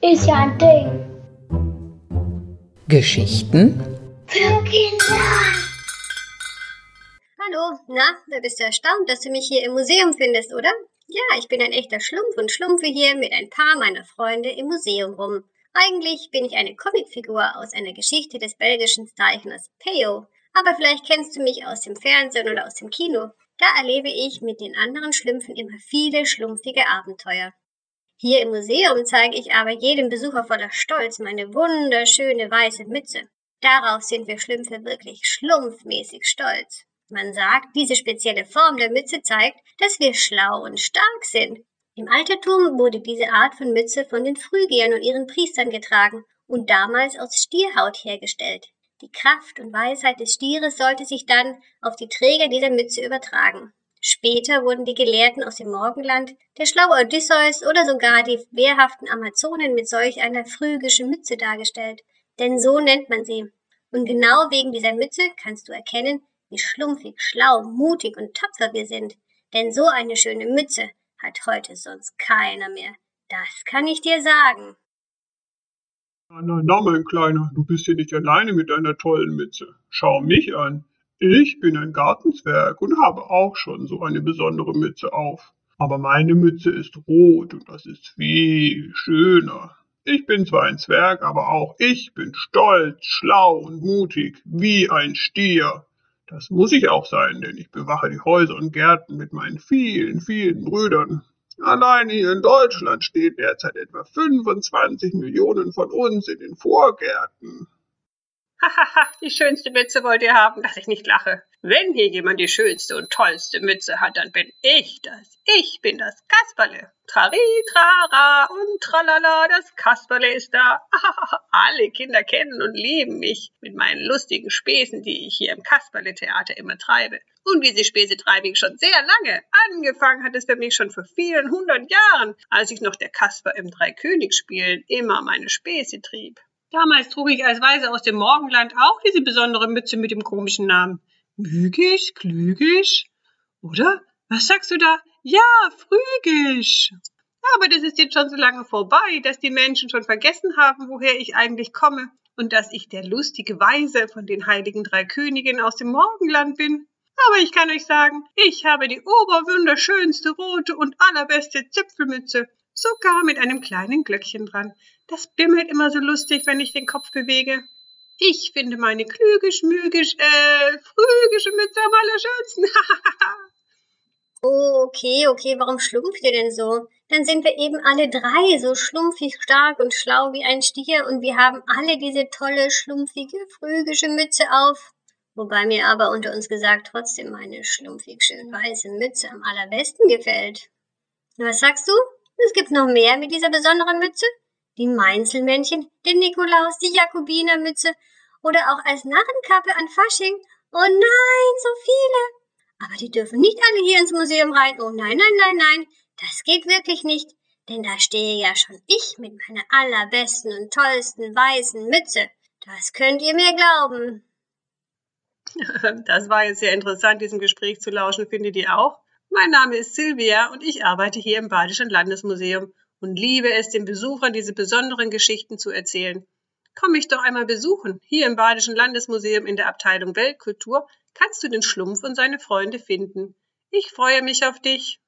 Ist ja ein Ding. Geschichten Für Kinder. Hallo, na, da bist du erstaunt, dass du mich hier im Museum findest, oder? Ja, ich bin ein echter Schlumpf und schlumpfe hier mit ein paar meiner Freunde im Museum rum. Eigentlich bin ich eine Comicfigur aus einer Geschichte des belgischen Zeichners Peo, aber vielleicht kennst du mich aus dem Fernsehen oder aus dem Kino. Da erlebe ich mit den anderen Schlümpfen immer viele schlumpfige Abenteuer. Hier im Museum zeige ich aber jedem Besucher voller Stolz meine wunderschöne weiße Mütze. Darauf sind wir Schlümpfe wirklich schlumpfmäßig stolz. Man sagt, diese spezielle Form der Mütze zeigt, dass wir schlau und stark sind. Im Altertum wurde diese Art von Mütze von den Phrygiern und ihren Priestern getragen und damals aus Stierhaut hergestellt. Die Kraft und Weisheit des Stieres sollte sich dann auf die Träger dieser Mütze übertragen. Später wurden die Gelehrten aus dem Morgenland, der schlaue Odysseus oder sogar die wehrhaften Amazonen mit solch einer phrygischen Mütze dargestellt. Denn so nennt man sie. Und genau wegen dieser Mütze kannst du erkennen, wie schlumpfig, schlau, mutig und tapfer wir sind. Denn so eine schöne Mütze hat heute sonst keiner mehr. Das kann ich dir sagen. Na, na, mein Kleiner, du bist hier nicht alleine mit deiner tollen Mütze. Schau mich an. Ich bin ein Gartenzwerg und habe auch schon so eine besondere Mütze auf. Aber meine Mütze ist rot und das ist viel schöner. Ich bin zwar ein Zwerg, aber auch ich bin stolz, schlau und mutig, wie ein Stier. Das muss ich auch sein, denn ich bewache die Häuser und Gärten mit meinen vielen, vielen Brüdern. Allein hier in Deutschland stehen derzeit etwa 25 Millionen von uns in den Vorgärten. Hahaha, die schönste Mütze wollt ihr haben, dass ich nicht lache. Wenn hier jemand die schönste und tollste Mütze hat, dann bin ich das. Ich bin das Kasperle. Trari, trara und tralala, das Kasperle ist da. Alle Kinder kennen und lieben mich mit meinen lustigen Späßen, die ich hier im Kasperle-Theater immer treibe. Und diese Späße treibe ich schon sehr lange. Angefangen hat es für mich schon vor vielen hundert Jahren, als ich noch der Kasper im Dreikönigsspielen immer meine Späße trieb. Damals trug ich als Weise aus dem Morgenland auch diese besondere Mütze mit dem komischen Namen. Mügisch, klügisch? Oder? Was sagst du da? Ja, frügisch. Aber das ist jetzt schon so lange vorbei, dass die Menschen schon vergessen haben, woher ich eigentlich komme und dass ich der lustige Weise von den heiligen drei Königen aus dem Morgenland bin. Aber ich kann euch sagen, ich habe die oberwunderschönste rote und allerbeste Zipfelmütze sogar mit einem kleinen Glöckchen dran. Das bimmelt immer so lustig, wenn ich den Kopf bewege. Ich finde meine klügisch, mügisch, äh, frügische Mütze am allerschönsten. Oh, okay, okay, warum schlumpft ihr denn so? Dann sind wir eben alle drei so schlumpfig stark und schlau wie ein Stier und wir haben alle diese tolle, schlumpfige, phrygische Mütze auf. Wobei mir aber unter uns gesagt trotzdem meine schlumpfig schön weiße Mütze am allerbesten gefällt. Was sagst du? Es gibt noch mehr mit dieser besonderen Mütze? Die Mainzelmännchen, den Nikolaus, die Jakobinermütze oder auch als Narrenkappe an Fasching. Oh nein, so viele! Aber die dürfen nicht alle hier ins Museum rein. Oh nein, nein, nein, nein, das geht wirklich nicht. Denn da stehe ja schon ich mit meiner allerbesten und tollsten weißen Mütze. Das könnt ihr mir glauben. Das war jetzt sehr interessant, diesem Gespräch zu lauschen, findet ihr auch? Mein Name ist Silvia und ich arbeite hier im Badischen Landesmuseum und liebe es, den Besuchern diese besonderen Geschichten zu erzählen. Komm mich doch einmal besuchen. Hier im Badischen Landesmuseum in der Abteilung Weltkultur kannst du den Schlumpf und seine Freunde finden. Ich freue mich auf dich.